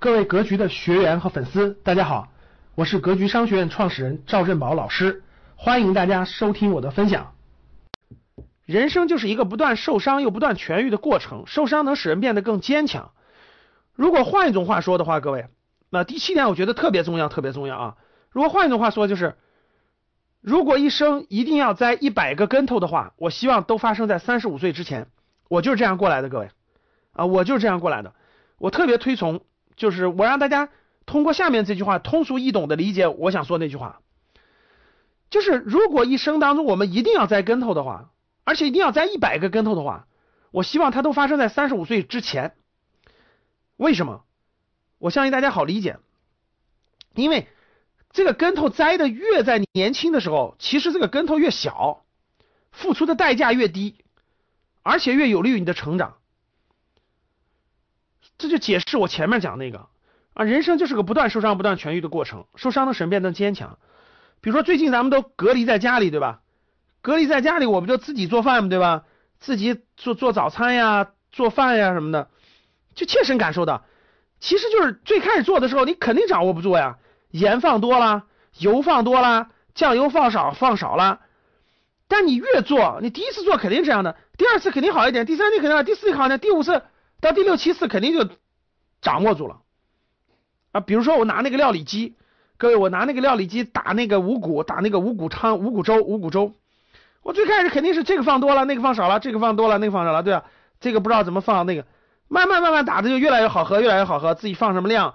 各位格局的学员和粉丝，大家好，我是格局商学院创始人赵振宝老师，欢迎大家收听我的分享。人生就是一个不断受伤又不断痊愈的过程，受伤能使人变得更坚强。如果换一种话说的话，各位，那第七点我觉得特别重要，特别重要啊！如果换一种话说，就是如果一生一定要栽一百个跟头的话，我希望都发生在三十五岁之前。我就是这样过来的，各位啊，我就是这样过来的。我特别推崇。就是我让大家通过下面这句话通俗易懂的理解我想说那句话，就是如果一生当中我们一定要栽跟头的话，而且一定要栽一百个跟头的话，我希望它都发生在三十五岁之前。为什么？我相信大家好理解，因为这个跟头栽的越在年轻的时候，其实这个跟头越小，付出的代价越低，而且越有利于你的成长。这就解释我前面讲那个啊，人生就是个不断受伤、不断痊愈的过程。受伤的使人变得坚强。比如说最近咱们都隔离在家里，对吧？隔离在家里，我们就自己做饭嘛，对吧？自己做做早餐呀、做饭呀什么的，就切身感受到，其实就是最开始做的时候，你肯定掌握不住呀，盐放多了，油放多了，酱油放少放少了。但你越做，你第一次做肯定这样的，第二次肯定好一点，第三次肯定好，第四次好一点，第五次。到第六七次肯定就掌握住了啊！比如说我拿那个料理机，各位，我拿那个料理机打那个五谷，打那个五谷汤、五谷粥、五谷粥。我最开始肯定是这个放多了，那个放少了，这个放多了，那个放少了，对吧？这个不知道怎么放，那个慢慢慢慢打的就越来越好喝，越来越好喝。自己放什么量，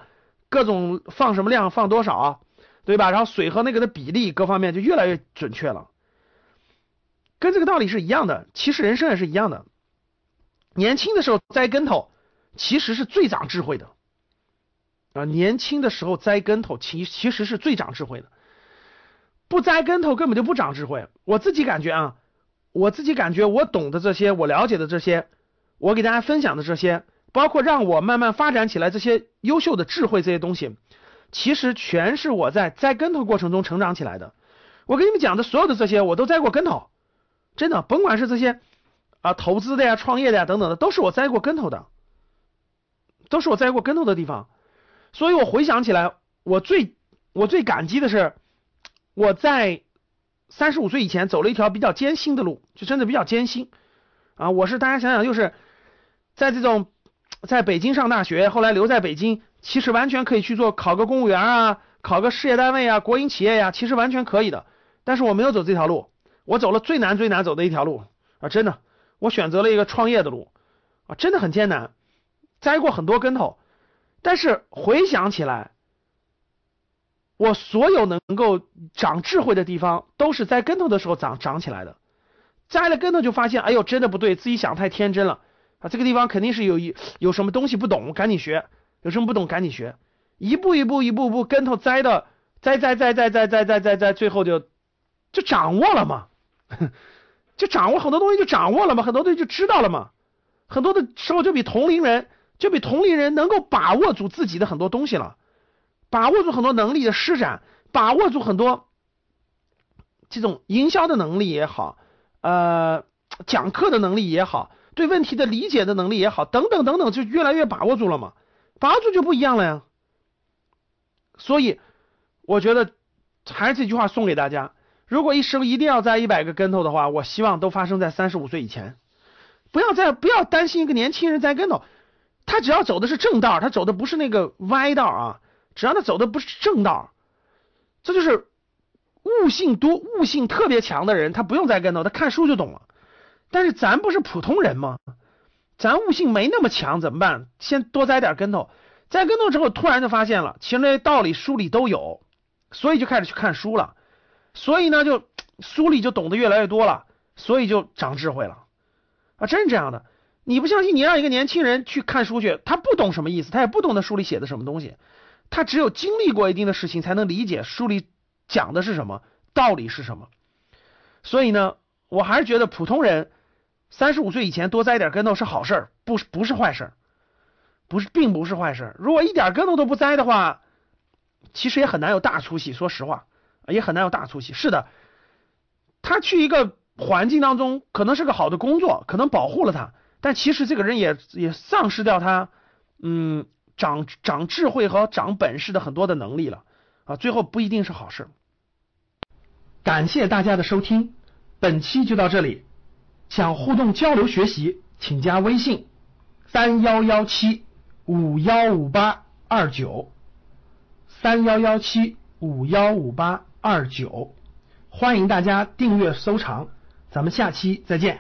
各种放什么量，放多少，对吧？然后水和那个的比例各方面就越来越准确了。跟这个道理是一样的，其实人生也是一样的。年轻的时候栽跟头，其实是最长智慧的啊！年轻的时候栽跟头，其其实是最长智慧的。不栽跟头根本就不长智慧。我自己感觉啊，我自己感觉我懂的这些，我了解的这些，我给大家分享的这些，包括让我慢慢发展起来这些优秀的智慧这些东西，其实全是我在栽跟头过程中成长起来的。我跟你们讲的所有的这些，我都栽过跟头，真的，甭管是这些。啊，投资的呀，创业的呀，等等的，都是我栽过跟头的，都是我栽过跟头的地方。所以我回想起来，我最我最感激的是，我在三十五岁以前走了一条比较艰辛的路，就真的比较艰辛啊。我是大家想想，就是在这种在北京上大学，后来留在北京，其实完全可以去做考个公务员啊，考个事业单位啊，国营企业呀，其实完全可以的。但是我没有走这条路，我走了最难最难走的一条路啊，真的。我选择了一个创业的路啊，真的很艰难，栽过很多跟头，但是回想起来，我所有能够长智慧的地方，都是栽跟头的时候长长起来的。栽了跟头就发现，哎呦，真的不对，自己想太天真了啊！这个地方肯定是有一有什么东西不懂，赶紧学；有什么不懂，赶紧学。一步一步一步步跟头栽的，栽栽栽栽栽栽栽栽，最后就就掌握了嘛。就掌握很多东西，就掌握了嘛，很多东西就知道了嘛，很多的时候就比同龄人，就比同龄人能够把握住自己的很多东西了，把握住很多能力的施展，把握住很多这种营销的能力也好，呃，讲课的能力也好，对问题的理解的能力也好，等等等等，就越来越把握住了嘛，把握住就不一样了呀。所以我觉得还是这句话送给大家。如果一生一定要栽一百个跟头的话，我希望都发生在三十五岁以前。不要再不要担心一个年轻人栽跟头，他只要走的是正道，他走的不是那个歪道啊。只要他走的不是正道，这就是悟性多、悟性特别强的人，他不用栽跟头，他看书就懂了。但是咱不是普通人吗？咱悟性没那么强，怎么办？先多栽点跟头，栽跟头之后，突然就发现了，其实那些道理书里都有，所以就开始去看书了。所以呢，就书里就懂得越来越多了，所以就长智慧了啊！真是这样的。你不相信，你让一个年轻人去看书去，他不懂什么意思，他也不懂得书里写的什么东西，他只有经历过一定的事情，才能理解书里讲的是什么，道理是什么。所以呢，我还是觉得普通人三十五岁以前多栽点跟头是好事，不是不是坏事，不是并不是坏事。如果一点跟头都不栽的话，其实也很难有大出息。说实话。也很难有大出息。是的，他去一个环境当中，可能是个好的工作，可能保护了他，但其实这个人也也丧失掉他，嗯，长长智慧和长本事的很多的能力了啊，最后不一定是好事。感谢大家的收听，本期就到这里。想互动交流学习，请加微信三幺幺七五幺五八二九三幺幺七五幺五八二九，欢迎大家订阅收藏，咱们下期再见。